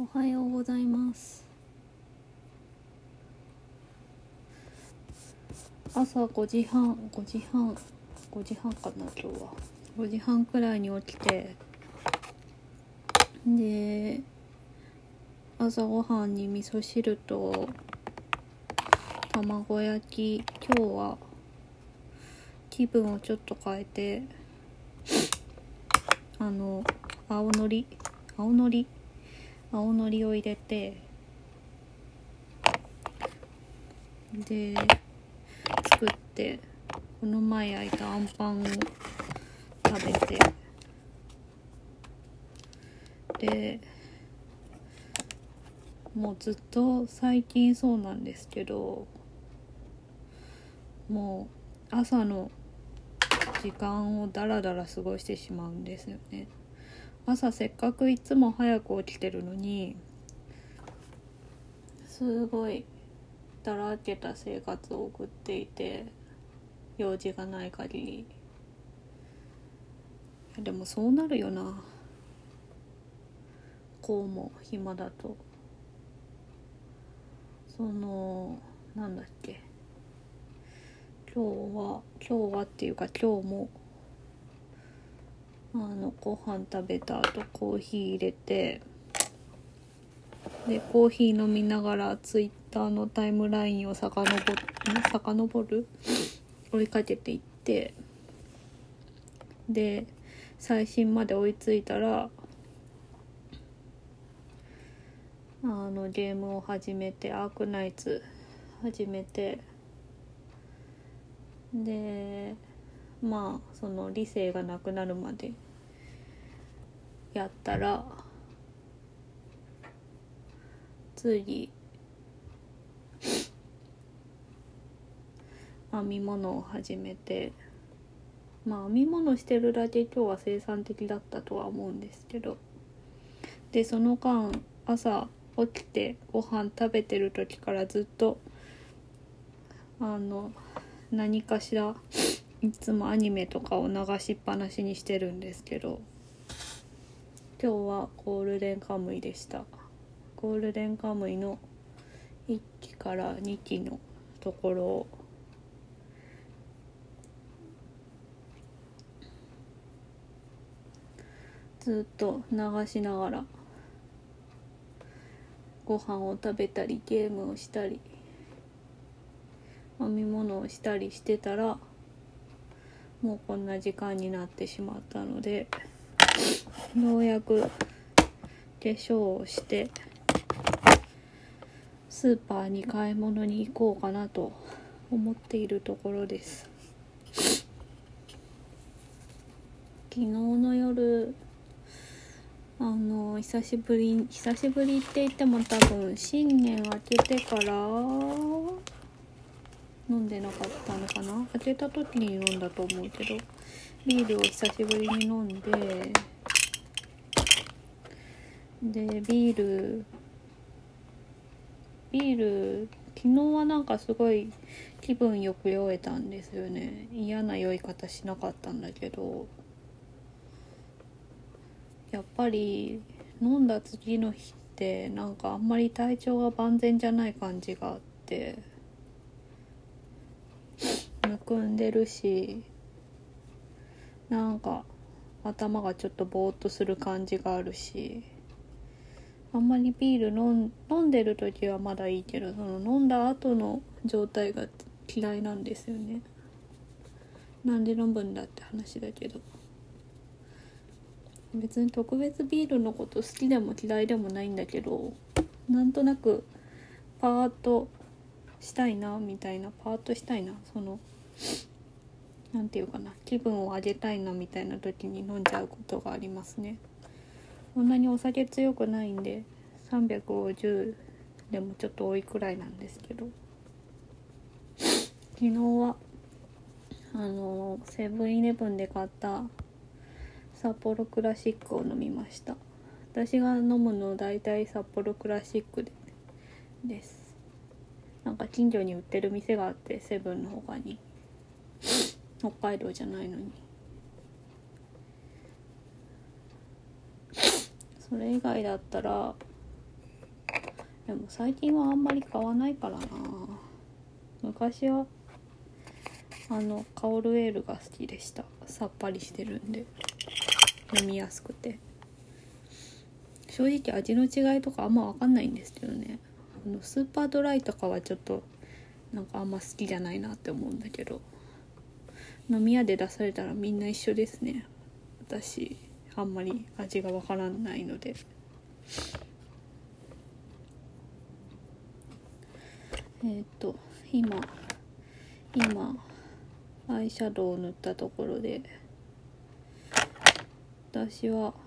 おはようございます。朝5時半5時半5時半かな今日は。5時半くらいに起きて。で朝ごはんに味噌汁と卵焼き。今日は気分をちょっと変えてあの青のり？青のり？青のりを入れてで作ってこの前焼いたあんパンを食べてでもうずっと最近そうなんですけどもう朝の時間をダラダラ過ごしてしまうんですよね。朝せっかくいつも早く起きてるのにすごいだらけた生活を送っていて用事がない限り。でもそうなるよな。こうも暇だと。そのなんだっけ。今日は今日はっていうか今日もあのご飯食べた後コーヒー入れてでコーヒー飲みながらツイッターのタイムラインを遡る遡る？追いかけていってで最新まで追いついたらあのゲームを始めてアークナイツ始めてでまあその理性がなくなるまでやったら次編み物を始めてまあ編み物してるだけ今日は生産的だったとは思うんですけどでその間朝起きてご飯食べてる時からずっとあの何かしらいつもアニメとかを流しっぱなしにしてるんですけど今日はゴールデンカムイでした。ゴールデンカムイの1期から2期のところをずっと流しながらご飯を食べたりゲームをしたり飲み物をしたりしてたらもうこんな時間になってしまったのでようやく化粧をしてスーパーに買い物に行こうかなと思っているところです。昨日の夜あの久しぶり久しぶりって言っても多分新年明けてから飲んでなかったのかな？開けた時に飲んだと思うけど。ビールを久しぶりに飲んで。でビールビール昨日はなんかすごい気分よく酔えたんですよね。嫌な酔い方しなかったんだけど。やっぱり飲んだ次の日ってなんかあんまり体調が万全じゃない感じがあって。くんでるしなんか頭がちょっとぼーっとする感じがあるしあんまりビール飲んでる時はまだいいけどその飲んだ後の状態が嫌いなんですよね。なんで飲むんだって話だけど。別に特別ビールのこと好きでも嫌いでもないんだけどなんとなくパーッとしたいなみたいなパーッとしたいなその何て言うかな気分を上げたいなみたいな時に飲んじゃうことがありますね。そんなにお酒強くないんで350でもちょっと多いくらいなんですけど。昨日はあのセブンイレブンで買った札幌クラシックを飲みました。私が飲むの大体札幌クラシックでです。なんか近所に売ってる店があってセブンの他に。北海道じゃないのに。それ以外だったらでも最近はあんまり買わないからな。昔はあのカオルエールが好きでした。さっぱりしてるんで。飲みやすくて。正直味の違いとかあんま分かんないんですけどね。あのスーパードライとかはちょっとなんかあんま好きじゃないなって思うんだけど。飲み屋で出されたらみんな一緒ですね。私あんまり味がわからないので。えっ、と今今アイシャドウを塗ったところで私は化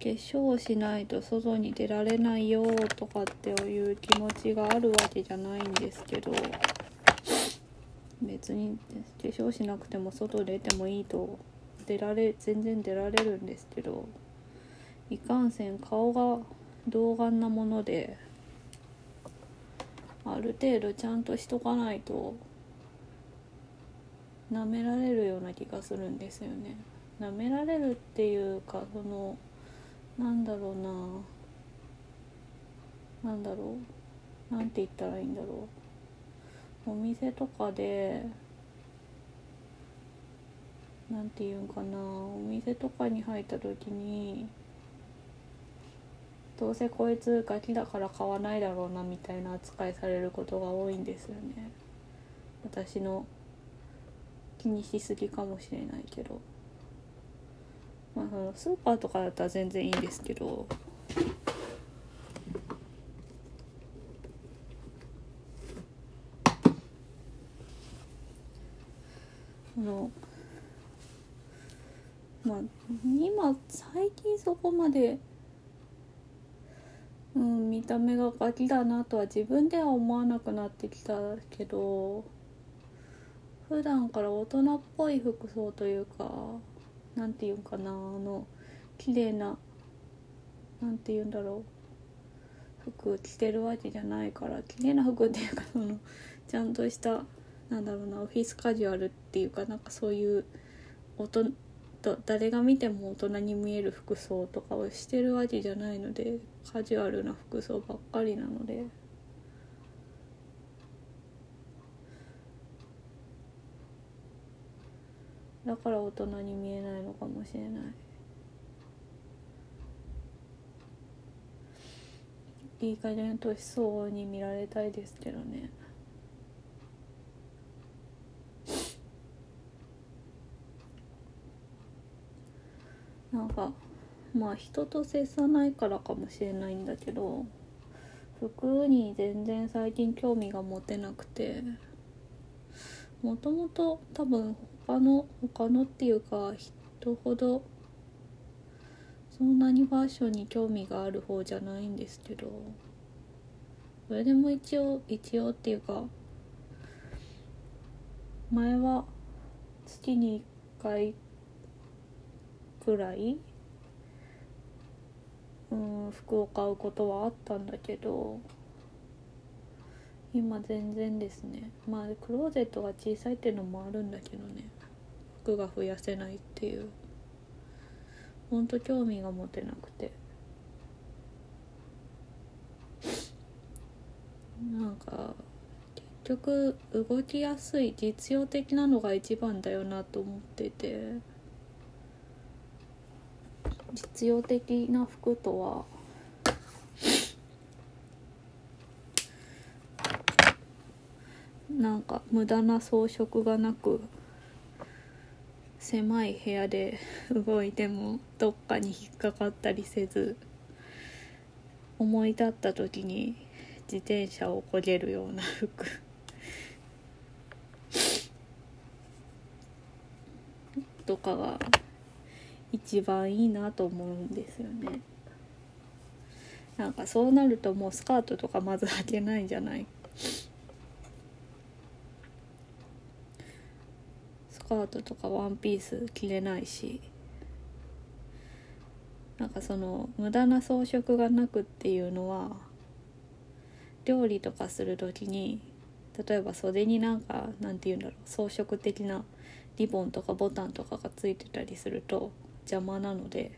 粧しないと外に出られないよとかっていう気持ちがあるわけじゃないんですけど別に化粧しなくても外出てもいいと出られ全然出られるんですけどいかんせん顔が童顔なものである程度ちゃんとしとかないと舐められるような気がするんですよね。舐められるっていうかそのなんだろうななんだろうなんて言ったらいいんだろうお店とかでなんて言うんかなお店とかに入った時にどうせこいつガキだから買わないだろうなみたいな扱いされることが多いんですよね私の気にしすぎかもしれないけど。まあ、そのスーパーとかだったら全然いいんですけどあのまあ今最近そこまでうん見た目がガキだなとは自分では思わなくなってきたけど普段から大人っぽい服装というか何て言うんかなあの綺麗な何て言うんだろう。服着てるわけじゃないから綺麗な服っていうかそのちゃんとしたなんだろうなオフィスカジュアルっていうかなんかそういう音と誰が見ても大人に見える服装とかをしてるわけじゃないのでカジュアルな服装ばっかりなので。だから大人に見えないのかもしれないいい加減年相応に見られたいですけどねなんかまあ人と接さないからかもしれないんだけど服に全然最近興味が持てなくてもともと多分他の他のっていうか人ほどそんなにファッションに興味がある方じゃないんですけどそれでも一応一応っていうか前は月に1回くらいうん服を買うことはあったんだけど今全然ですね。まあクローゼットが小さいっていうのもあるんだけどね。服が増やせないっていう。ほんと興味が持てなくて。なんか結局動きやすい実用的なのが一番だよなと思ってて。実用的な服とは？なんか無駄な装飾がなく狭い部屋で動いてもどっかに引っかかったりせず思い立った時に自転車をこげるような服。とかが一番いいなと思うんですよね。なんかそうなるともうスカートとかまず履けないんじゃない？スカートとかワンピース着れないし。なんかその無駄な装飾がなくっていうのは料理とかする時に例えば袖になんかなんて言うんだろう装飾的なリボンとかボタンとかがついてたりすると邪魔なので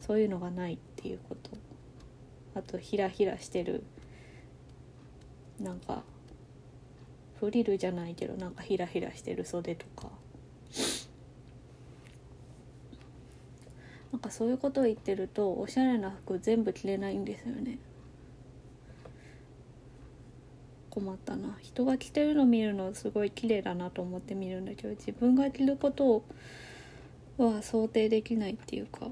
そういうのがないっていうこと。あとヒラヒラしてるなんかフリルじゃないけどなんかヒラヒラしてる袖とか。なんかそういうことを言ってるとおしゃれな服全部着れないんですよね。困ったな。人が着てるの見るのすごい綺麗だなと思って見るんだけど自分が着ることは想定できないっていうか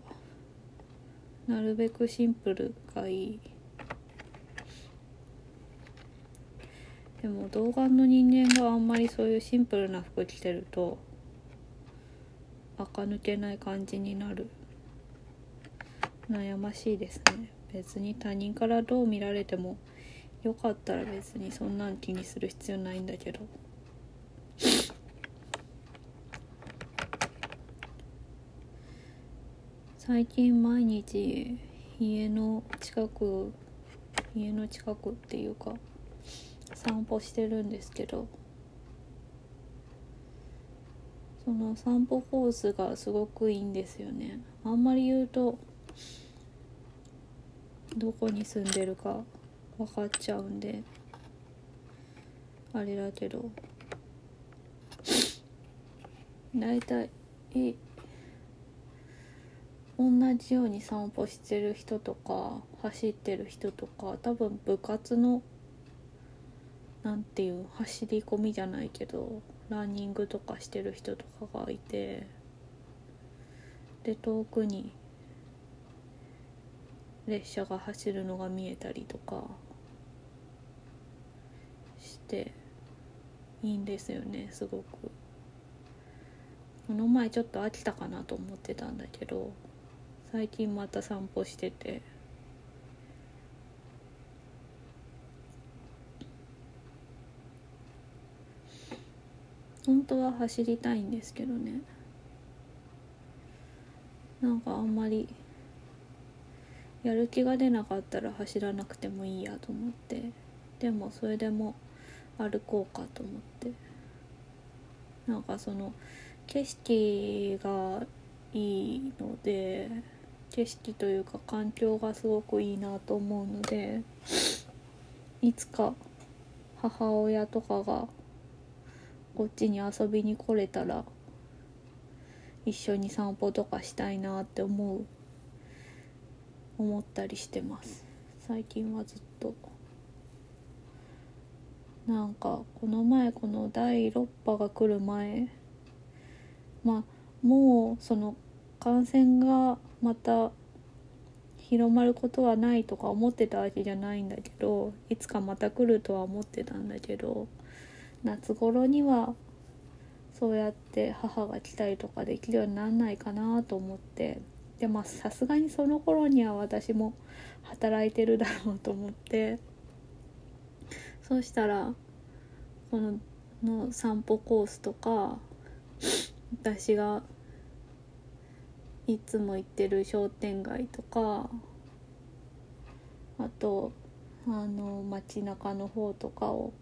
なるべくシンプルがいい。でも童顔の人間があんまりそういうシンプルな服着てると垢抜けない感じになる。悩ましいですね。別に他人からどう見られてもよかったら別にそんなん気にする必要ないんだけど。最近毎日家の近く家の近くっていうか散歩してるんですけどその散歩コースがすごくいいんですよね。あんまり言うとどこに住んでるか分かっちゃうんであれだけど。大体え同じように散歩してる人とか走ってる人とか多分部活のなんていう走り込みじゃないけどランニングとかしてる人とかがいてで遠くに列車が走るのが見えたりとかしていいんですよねすごく。この前ちょっと飽きたかなと思ってたんだけど最近また散歩してて。本当は走りたいんですけどね。なんかあんまりやる気が出なかったら走らなくてもいいやと思って。でもそれでも歩こうかと思って。なんかその景色がいいので景色というか環境がすごくいいなと思うのでいつか母親とかがこっちに遊びに来れたら一緒に散歩とかしたいなって思う思ったりしてます。最近はずっと。なんかこの前この第6波が来る前まあもうその感染がまた広まることはないとか思ってたわけじゃないんだけどいつかまた来るとは思ってたんだけど夏頃にはそうやって母が来たりとかできるようになんないかなと思ってでまあさすがにその頃には私も働いてるだろうと思ってそうしたらこのの散歩コースとか私がいつも行ってる商店街とかあとあの街中の方とかを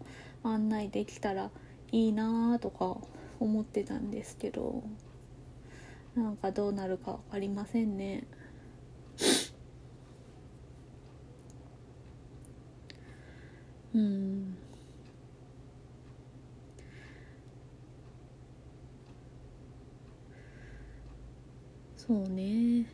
案内できたらいいなとか思ってたんですけどなんかどうなるか分かりませんね。うん。そうね。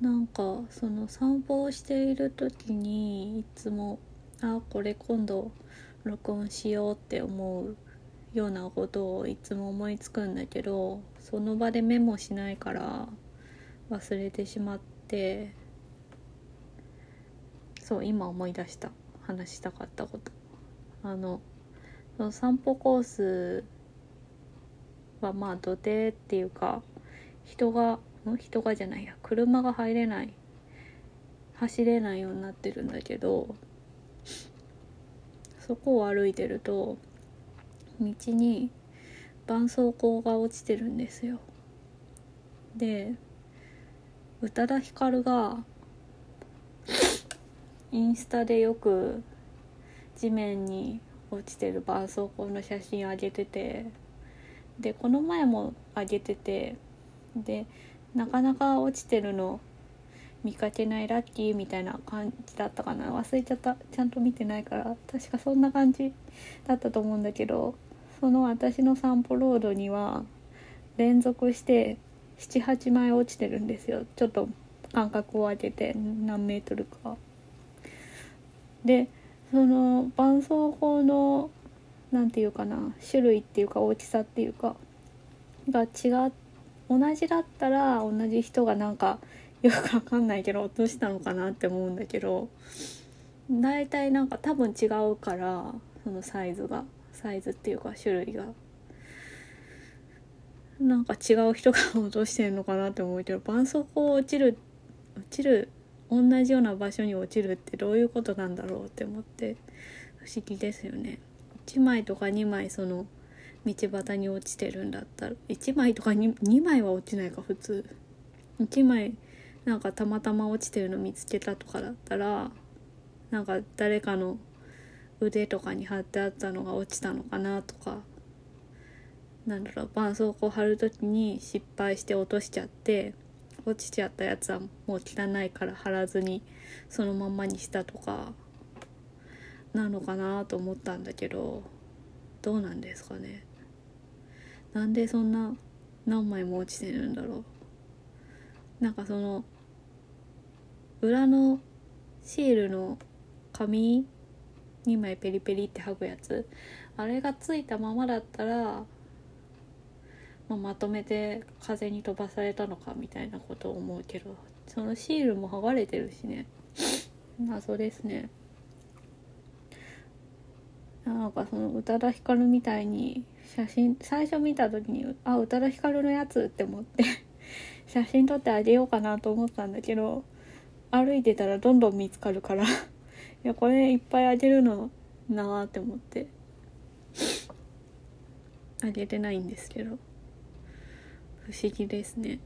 なんかその散歩をしている時にいつもあこれ今度録音しようって思うようなことをいつも思いつくんだけどその場でメモしないから忘れてしまってそう今思い出した。話したかったこと。あのの散歩コースはまあ土手っていうか人が人がじゃないや車が入れない走れないようになってるんだけどそこを歩いてると道に絆創膏が落ちてるんですよ。で宇多田ヒカルがインスタでよく地面に落ちてる絆創膏の写真あげててでこの前もあげててでなかなか落ちてるの見かけないラッキーみたいな感じだったかな。忘れちゃった。ちゃんと見てないから確かそんな感じだったと思うんだけどその私の散歩ロードには連続して78枚落ちてるんですよ。ちょっと間隔を空けて何メートルか。でその絆創膏の何て言うかな種類っていうか大きさっていうかが違っ同じだったら同じ人がなんかよくわかんないけど落としたのかなって思うんだけど大体なんか多分違うからそのサイズがサイズっていうか種類が。なんか違う人が落としてるのかなって思うけど絆創膏落ちる落ちる同じような場所に落ちるってどういうことなんだろうって思って不思議ですよね。1枚とか2枚その道端に落ちてるんだったら1枚とか 2, 2枚は落ちないか普通1枚なんかたまたま落ちてるの見つけたとかだったらなんか誰かの腕とかに貼ってあったのが落ちたのかなとかなんだろう絆創膏貼る時に失敗して落としちゃって落ちちゃったやつはもう汚いから貼らずにそのまんまにしたとかなのかなと思ったんだけどどうなんですかね。なんでそんな何枚も落ちてるんだろう。なんかその裏のシールの紙2枚ペリペリって剥ぐやつあれがついたままだったら、まあ、まとめて風に飛ばされたのかみたいなことを思うけどそのシールも剥がれてるしね。謎ですね。なんかその宇多田ヒカルみたいに写真最初見た時にあ宇多田ヒカルのやつって思って 写真撮ってあげようかなと思ったんだけど歩いてたらどんどん見つかるから いやこれいっぱいあげるのなーって思ってあげてないんですけど。不思議ですね。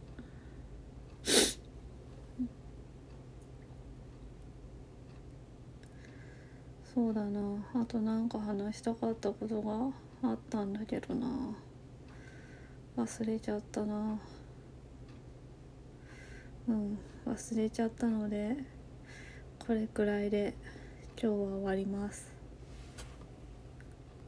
そうだな。あとなんか話したかったことがあったんだけどな。忘れちゃったな。うん。忘れちゃったのでこれくらいで今日は終わります。